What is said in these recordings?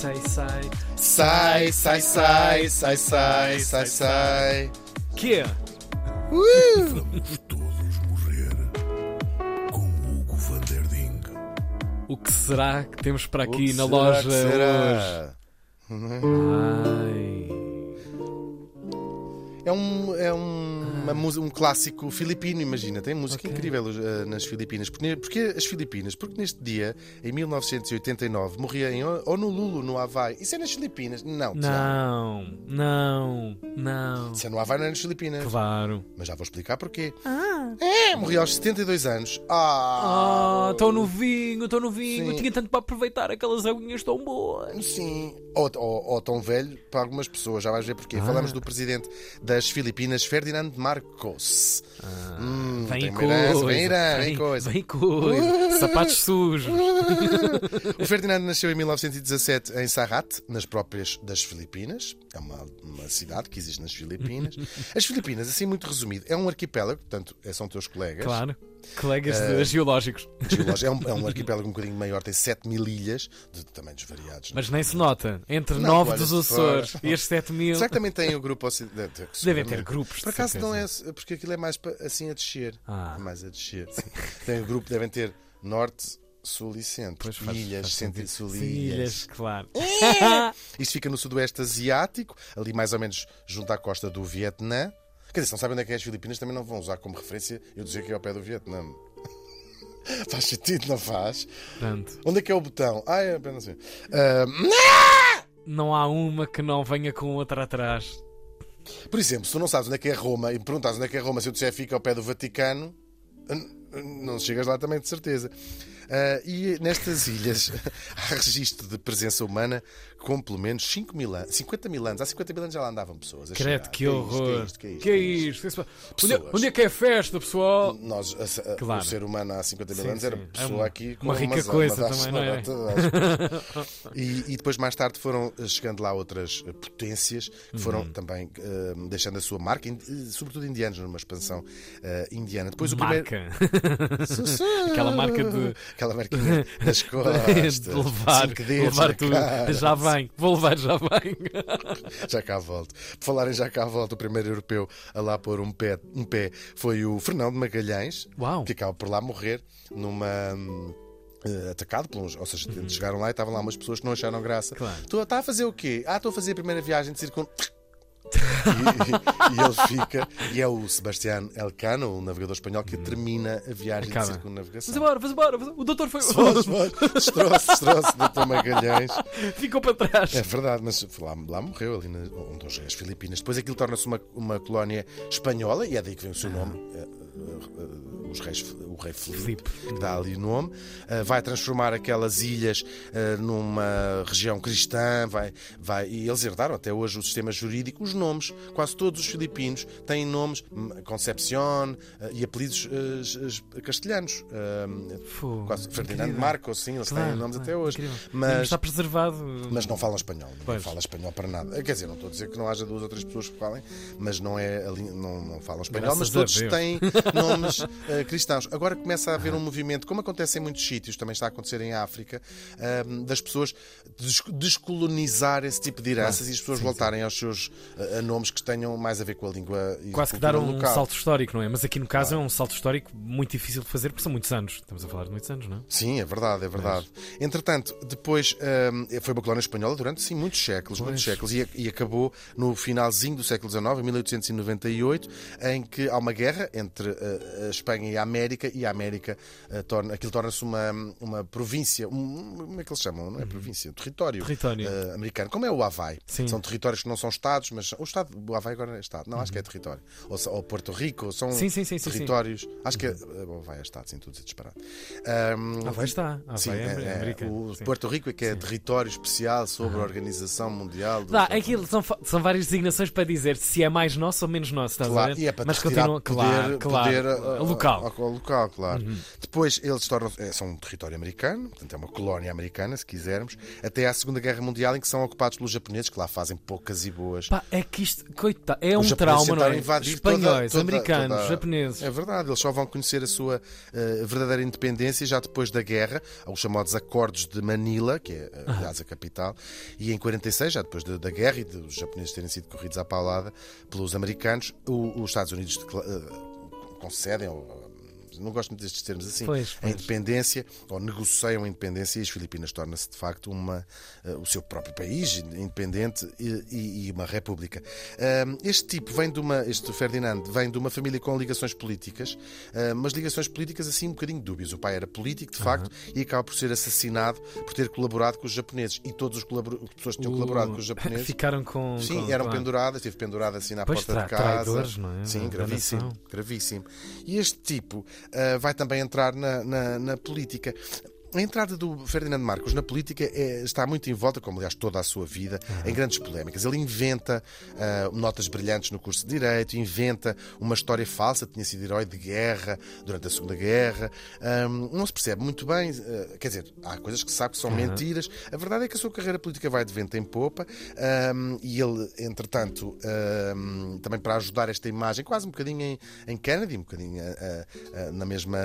sai, sai. Sai, sai, sai, sai, sai, sai, sai. Que? Vamos todos morrer com Hugo van der Ding. O que será que temos para O aqui que na será loja que hoje? será? Ai. É um, é um, uma um clássico filipino, imagina. Tem música Ok. incrível eh, nas Filipinas. Porque, porque as Filipinas? Porque neste dia, em 1989, morria em Honolulu, no Havaí. Isso é nas Filipinas? Não. Não, não, não. Isso é no Havaí, não é nas Filipinas. Claro. Mas já vou explicar porquê. É, morreu aos 72 anos. Ah! Ah, tão novinho, tão novinho. Sim. Tinha tanto para aproveitar aquelas aguinhas tão boas. Sim, ou, ou- ou tão velho para algumas pessoas, já vais ver porquê. Ah. Falamos do presidente das Filipinas, Ferdinand Marcos. Hum, Vem tem uma coisa. vem Irã, vem coisa. Vem coisa. Sapatos sujos. O Ferdinand nasceu em 1917 em Sarrat, nas próprias das Filipinas. É uma, uma cidade que existe nas Filipinas. As Filipinas, assim muito resumido, é um arquipélago, portanto, é- são teus colegas. Claro. Colegas de geológicos. Geológicos. É um, é um arquipélago um bocadinho maior, tem 7 mil ilhas, de tamanhos variados. Mas nem se nota. Entre Não, nove olha, dos se Açores e estes 7 mil. Será que também tem o grupo ocidente? Devem ter grupos. Por acaso não é, porque aquilo é mais assim a descer. Ah. É mais a descer. Tem o grupo, devem ter norte, sul e centro. Faz- ilhas, faz centro e sul e ilhas. ilhas, claro. Isto fica no sudoeste asiático, ali mais ou menos junto à costa do Vietnã. Quer dizer, se não sabem onde é que é as Filipinas, também não vão usar como referência eu dizer que é ao pé do Vietnã. faz sentido, não faz? Portanto, Onde é que é o botão? Ah, é apenas assim. Ah, não há uma que não venha com outra atrás. Por exemplo, se tu não sabes onde é que é Roma e me perguntas onde é que é Roma, se eu disser fica ao pé do Vaticano, não chegas lá também de certeza. Ah, e nestas ilhas há registro de presença humana com pelo menos 5 mil anos, 50 mil anos. Há 50 mil anos já lá andavam pessoas. Credo, que é horror. que é isto, Que é que é isto? Onde é, onde é que é festa, pessoal? Nós, a- a- Claro. o ser humano há 50 mil Sim, anos era sim. É pessoa uma- aqui com uma rica coisa também, não é? e, e depois, mais tarde, foram eh, chegando lá outras eh, potências que foram Uhum. também eh, deixando a sua marca, sobretudo indianos, numa expansão eh, indiana. Depois o Marca. primeiro. Aquela marca de- Aquela marquinha nas costas. de levar, levar tudo. Já vem, vou levar, já vem. Já cá volto. Por falarem já cá volto, o primeiro europeu a lá pôr um pé, um pé foi o Fernão de Magalhães, Uau. que acaba por lá morrer numa. eh, atacado por uns, ou seja, chegaram lá e estavam lá umas pessoas que não acharam graça. Uhum. Claro. Estou está a fazer o quê? Ah, estou a fazer a primeira viagem de circun. E, e ele fica, e é o Sebastián Elcano, o navegador espanhol, que termina a viagem Acaba. de circunnavegação. Vamos embora, vamos embora. vamos- O doutor foi. Vamos. Destrou-se, destrou-se, doutor Magalhães. Ficou para trás. É verdade, mas lá, lá morreu, ali na, onde hoje é as Filipinas. Depois aquilo torna-se uma, uma colónia espanhola, e é daí que vem o seu nome. eh, Os reis, o rei Filipe, que dá ali o nome, eh, vai transformar aquelas ilhas eh, numa região cristã, vai, vai, e eles herdaram até hoje o sistema jurídico, os nomes, quase todos os filipinos têm nomes, hum, Concepción eh, e apelidos eh, castelhanos. eh, Fogo, quase Ferdinand incrível. Marcos, sim, eles Claro, têm nomes claro, até hoje. incrível. Mas, Está preservado. mas não falam espanhol, Pois. fala espanhol para nada. Quer dizer, não estou a dizer que não haja duas ou três pessoas que falem, mas não, é, não, não falam espanhol, Graças mas todos têm nomes eh, cristãos. Agora começa a haver um movimento, como acontece em muitos sítios, também está a acontecer em África, ahm, das pessoas des- descolonizar esse tipo de heranças e as pessoas voltarem aos seus a nomes que tenham mais a ver com a língua e Quase que dar um local. salto histórico, não é? Mas aqui no caso é um salto histórico muito difícil de fazer porque são muitos anos. Estamos a falar de muitos anos, não é? Sim, é verdade, é verdade. Entretanto, depois hum, foi uma colónia espanhola durante sim, muitos séculos, muitos séculos, e, e acabou no finalzinho do século XIX, em 1898, em que há uma guerra entre uh, a Espanha e a América, e a América uh, torna, aquilo torna-se uma, uma província, um, como é que eles chamam? Não é província, um território, Território. uh, americano, como é o Havaí. Sim. São territórios que não são estados, mas o estado, o Havaí agora é estado, não, acho que é território. Ou, se- ou Porto Rico, são Sim, sim, territórios, acho que é, o Havaí é estado, sim, tudo é disparado. Um, vai está. Ah, Sim, vai é, é- é, o. Porto Rico é que é território especial sobre a Organização Mundial Dá, aquilo são, são várias designações para dizer se é mais nosso ou menos nosso, estás a Claro, ver? e é para Mas continua, poder, claro, poder poder Claro, a- a- local. Ao, ao local, claro. Depois eles tornam é, são um território americano, portanto é uma colónia americana, se quisermos, até à Segunda Guerra Mundial, em que são ocupados pelos japoneses, que lá fazem poucas e boas. Pá, é que isto, coitado, é um Os trauma, não é? invadir toda- Espanhóis, toda- americanos, toda- japoneses. É verdade, eles só vão conhecer a sua eh, verdadeira independência já depois da guerra, aos chamados Acordos de Manila, que é, eh, aliás, a capital, e em 46, já depois da, da guerra e dos japoneses terem sido corridos à paulada pelos americanos, o- os Estados Unidos decla- eh, concedem, ou, não gosto muito destes termos assim, Pois, a pois. independência, ou negociam a independência, e as Filipinas tornam-se de facto uma, eh, o seu próprio país, independente e, e- uma república. Ahm, este tipo vem de uma, este Ferdinand vem de uma família com ligações políticas, ah, mas ligações políticas assim um bocadinho dúbias. O pai era político, de facto, e acaba por ser assassinado por ter colaborado com os japoneses. E colabor- as pessoas que tinham colaborado com os japoneses. Ficaram com. Sim, com- eram claro. penduradas, esteve pendurada assim na Pois, porta de casa. traidores, não é? Sim, gravíssimo, gravíssimo. E este tipo vai também entrar na, na- na política. A entrada do Ferdinando Marcos na política é- está muito em volta, como aliás toda a sua vida, em grandes polémicas. Ele inventa ah, notas brilhantes no curso de Direito, inventa uma história falsa, tinha sido herói de guerra durante a Segunda Guerra. Ahm, não se percebe muito bem, ah, quer dizer, há coisas que se sabe que são mentiras. A verdade é que a sua carreira política vai de vento em popa ahm, e ele, entretanto, ahm, também para ajudar esta imagem, quase um bocadinho em, em Kennedy, um bocadinho ah, na mesma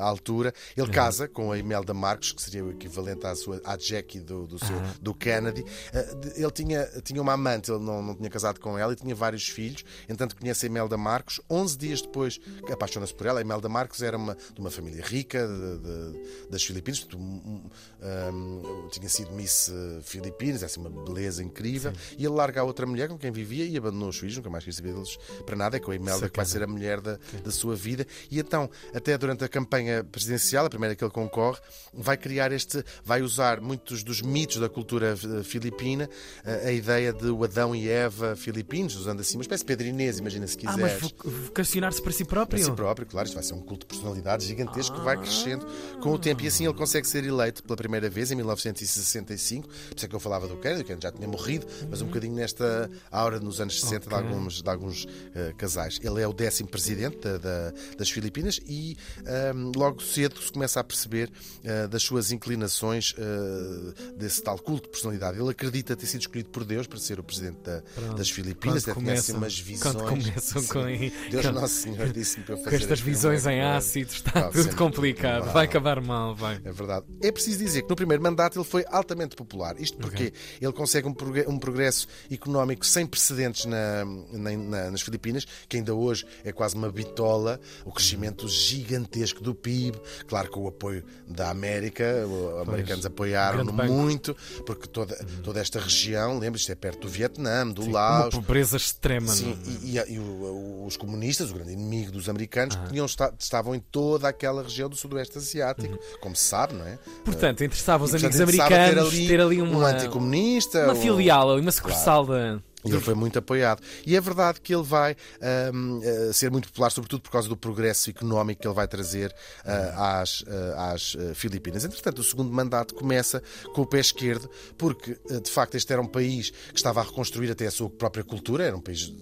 altura, ele casa com a Imelda Marcos, que seria o equivalente à, sua, à Jackie do, do, seu, do Kennedy. Ah, ele tinha, tinha uma amante, ele não, não tinha casado com ela e tinha vários filhos, entanto conhece a Imelda Marcos. 11 dias depois apaixona-se por ela. A Imelda Marcos era uma, de uma família rica de- de- das Filipinas, um, um, tinha sido Miss eh, Filipinas, assim, uma beleza incrível. E ele larga a outra mulher com quem vivia e abandonou os filhos, nunca mais quis saber deles para nada. É com a Imelda que vai ser a mulher da, da sua vida. E então, até durante a campanha presidencial, a primeira que ele concorre, vai criar este, vai usar muitos dos mitos da cultura eh, filipina, eh, a ideia de o Adão e Eva filipinos, usando assim uma espécie de Pedro Inês, imagina se Ah, quiseres. mas vo- vocacionar-se para si próprio? Para si próprio, claro, isto vai ser um culto de personalidade gigantesco que vai crescendo com o tempo. E assim ele consegue ser eleito pela primeira vez em 1965. Por isso é que eu falava do Kennedy, o Kennedy já tinha morrido, mas um bocadinho nesta aura nos anos 60 de Ok. alguns, de alguns eh, casais. Ele é o décimo presidente da- da- das Filipinas e ahm, logo cedo se começa a perceber eh, das suas inclinações eh, desse tal culto de personalidade. Ele acredita ter sido escolhido por Deus para ser o presidente da- das Filipinas. Até tinha assim começam- umas visões. quando começam Sim. com- Deus com- Nosso Senhor disse-me para eu Com fazer estas aqui visões em ácido, está tudo complicado. Não. Vai acabar mal, vai. É verdade. É preciso dizer que no primeiro mandato ele foi altamente popular. Isto porque ele consegue um progre- progresso económico sem precedentes na- na- nas Filipinas, que ainda hoje é quase uma bitola, o crescimento gigantesco do PIB, claro com o apoio da América, os americanos apoiaram-no muito, porque toda, toda esta região, lembra isto é perto do Vietnã, do Uma Laos, pobreza extrema. Sim, não- é? e, e- e o- os comunistas, o grande inimigo dos americanos, Ah. tinham, esta- estavam em toda aquela região do Sudoeste Asiático, Uhum. como se sabe, não é? Portanto, interessava os E, amigos americanos ter ali, um uma, anticomunista, uma um- filial, ali, uma sucursal da. E ele foi muito apoiado. E é verdade que ele vai ahm, eh, ser muito popular, sobretudo por causa do progresso económico que ele vai trazer ah, às, ah, às Filipinas. Entretanto, o segundo mandato começa com o pé esquerdo, porque de facto este era um país que estava a reconstruir até a sua própria cultura, era um país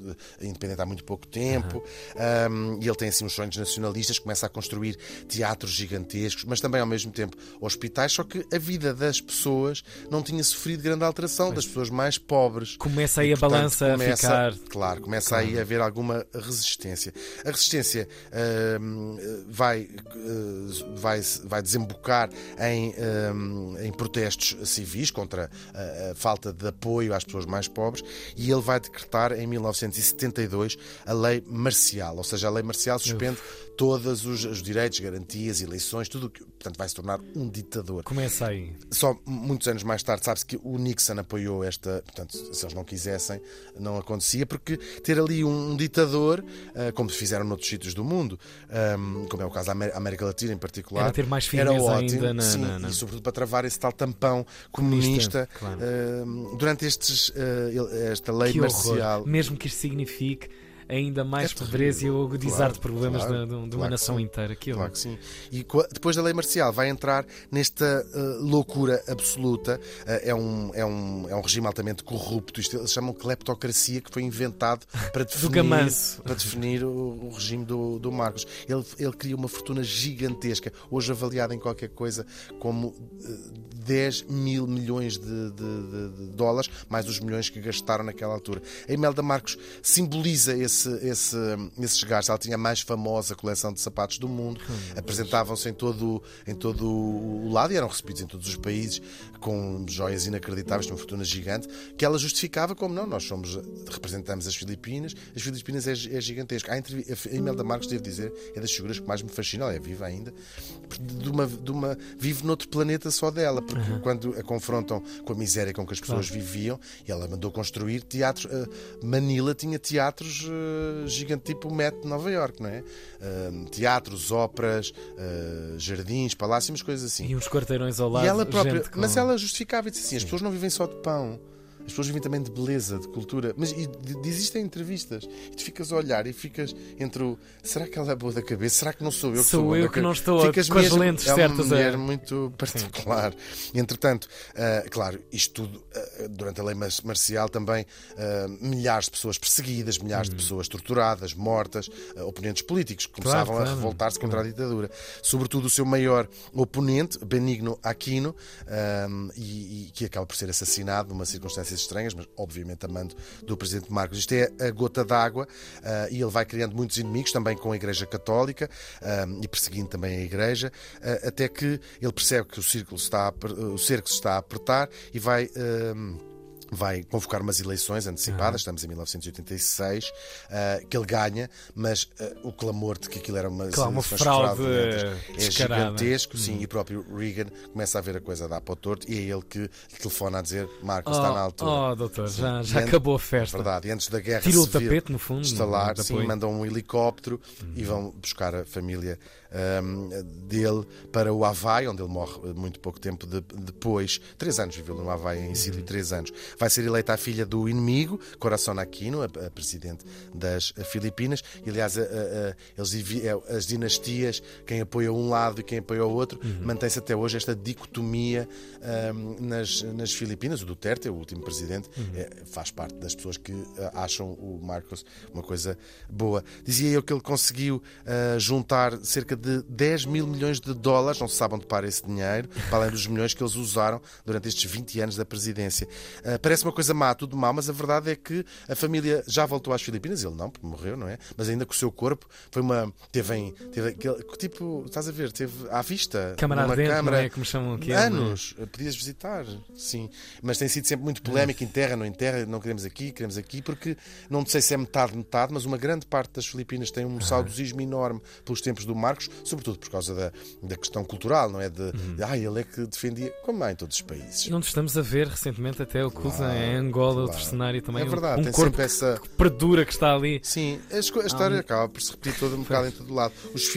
independente há muito pouco tempo, ahm, e ele tem assim uns sonhos nacionalistas, começa a construir teatros gigantescos, mas também ao mesmo tempo hospitais, só que a vida das pessoas não tinha sofrido grande alteração, das pessoas mais pobres. Começa aí a balança começa, a ficar. Claro, começa aí a haver alguma resistência. A resistência hum, vai, hum, vai, vai desembocar em, hum, em protestos civis contra a, a falta de apoio às pessoas mais pobres e ele vai decretar em 1972 a lei marcial, ou seja, a lei marcial suspende todos os, os direitos, garantias, eleições, tudo o que, portanto, vai se tornar um ditador. Começa aí. Só muitos anos mais tarde sabe-se que o Nixon apoiou esta. Portanto, se eles não quisessem, não acontecia, porque ter ali um ditador, ah, como fizeram noutros sítios do mundo, como é o caso da Amé- América Latina em particular, Era ter mais era ótimo, ainda na- sim, na- na- e sobretudo para travar esse tal tampão comunista. claro. durante estes, ah, esta lei Que marcial. horror. Mesmo que isto signifique ainda mais É pobreza e o agudizar de problemas claro, de, de uma claro nação inteira. Aquilo. Claro que sim. E depois da lei marcial vai entrar nesta uh, loucura absoluta. Uh, é, um, é, um, é um regime altamente corrupto. Isto eles chamam cleptocracia, que foi inventado para definir, para definir o, o regime do, do Marcos. Ele, ele cria uma fortuna gigantesca, hoje avaliada em qualquer coisa como uh, 10 mil milhões de, de- de- de dólares, mais os milhões que gastaram naquela altura. A Imelda Marcos simboliza esse, esse, esses gastos. Ela tinha a mais famosa coleção de sapatos do mundo, apresentavam-se em todo, em todo o lado e eram recebidos em todos os países com joias inacreditáveis, uma fortuna gigante, que ela justificava como não, nós somos, representamos as Filipinas, as Filipinas é, é. Há entrevi- a Imelda Marcos, devo dizer, é das figuras que mais me fascina, ela é viva ainda, de uma, de uma, vive noutro planeta só dela, porque quando a confrontam com a miséria com que as pessoas viviam, e ela mandou construir teatros. eh, Manila tinha teatros eh, gigantes, tipo o Met de Nova York, não é? Eh, teatros, óperas, eh, jardins, palácios, umas coisas assim. E uns quarteirões ao lado. Ela própria, gente com- mas ela justificava e disse assim: as pessoas não vivem só de pão. As pessoas vivem também de beleza, de cultura. Mas e, de- de- existem entrevistas e tu ficas a olhar e ficas entre o será que ela é boa da cabeça? Será que não sou eu que Sou sou eu que não estou a- Ficas com as mesmo- lentes é certas a- uma mulher muito particular. Entretanto, ah, claro, isto tudo ah, durante a lei mar- marcial também ah, milhares de pessoas perseguidas, milhares de pessoas torturadas, mortas, oponentes políticos que Hum. Claro, começavam a claro. revoltar-se contra a ditadura. Sobretudo o seu maior oponente, Benigno Aquino, e, e que acaba por ser assassinado numa circunstâncias estranhas, mas obviamente a mando do presidente Marcos. Isto é a gota d'água ah, e ele vai criando muitos inimigos, também com a Igreja Católica um, e perseguindo também a Igreja, ah, até que ele percebe que o círculo está a, o cerco se está a apertar e vai. Vai convocar umas eleições antecipadas, estamos em 1986, ah, que ele ganha, mas ah, o clamor de que aquilo era uma, Claro, uma fraude é descarada. gigantesco, sim, e o próprio Reagan começa a ver a coisa dar para o torto e é ele que telefona a dizer: Marcos, está na altura. Oh, doutor, já, já E an- acabou a festa. Verdade, e antes da guerra Tirou o civil tapete, no fundo. instalar, sim, mandam um helicóptero e vão buscar a família dele para o Havaí, onde ele morre muito pouco tempo de- depois. Três anos viveu no Havaí em exílio, três anos. Vai ser eleita a filha do inimigo, Coração Aquino, a, a presidente das Filipinas. E, aliás, a- a- a- eles as dinastias, quem apoia um lado e quem apoia o outro, mantém-se até hoje esta dicotomia ahm, nas, nas Filipinas. O Duterte, o último presidente, é, faz parte das pessoas que acham o Marcos uma coisa boa. Dizia eu que ele conseguiu ah, juntar cerca de 10 mil milhões de dólares, não se sabe onde para esse dinheiro, para além dos milhões que eles usaram durante estes 20 anos da presidência. Ah, parece uma coisa má, tudo mal, mas a verdade é que a família já voltou às Filipinas, ele não, porque morreu, não é? Mas ainda com o seu corpo foi uma. Teve em. Teve aquele, tipo, estás a ver, teve à vista. Câmara numa ardente, câmara, é? Como chamam aqui. Anos, podias visitar, sim. Mas tem sido sempre muito polémico, enterra, não enterra, não queremos aqui, queremos aqui, porque não sei se é metade, metade, mas uma grande parte das Filipinas tem um saudosismo enorme pelos tempos do Marcos, sobretudo por causa da, da questão cultural, não é? De, de ah, ele é que defendia, como há em todos os países. E onde estamos a ver recentemente até o Cusa Claro, em Angola, outro claro. cenário também. É verdade, um tem corpo sempre essa. que perdura que está ali. Sim, a, história um- acaba por se repetir todo um bocado em todo lado.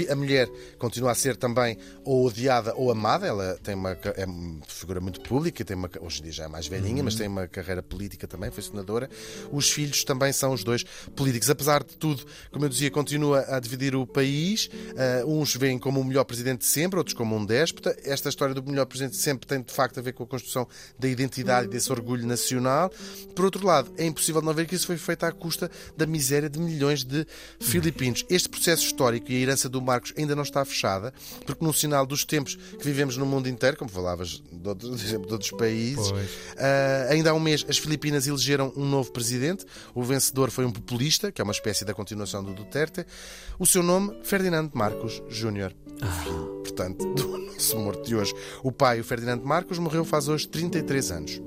A mulher continua a ser também ou odiada ou amada. Ela tem uma é uma figura muito pública, tem uma, hoje em dia já é mais velhinha, mas tem uma carreira política também, foi senadora. Os filhos também são os dois políticos. Apesar de tudo, como eu dizia, continua a dividir o país. Ah, uns veem como o melhor presidente de sempre, outros como um déspota. Esta história do melhor presidente de sempre tem de facto a ver com a construção da identidade e desse orgulho nacional. Por outro lado, é impossível não ver que isso foi feito à custa da miséria de milhões de filipinos. Este processo histórico e a herança do Marcos ainda não está fechada, porque no sinal dos tempos que vivemos no mundo inteiro, como falavas de outros, de outros países, ah, ainda há um mês as Filipinas elegeram um novo presidente. O vencedor foi um populista, que é uma espécie da continuação do Duterte. O seu nome, Ferdinando Marcos Júnior. Filho, portanto, do nosso morto de hoje. O pai, o Ferdinando Marcos, morreu faz hoje 33 anos.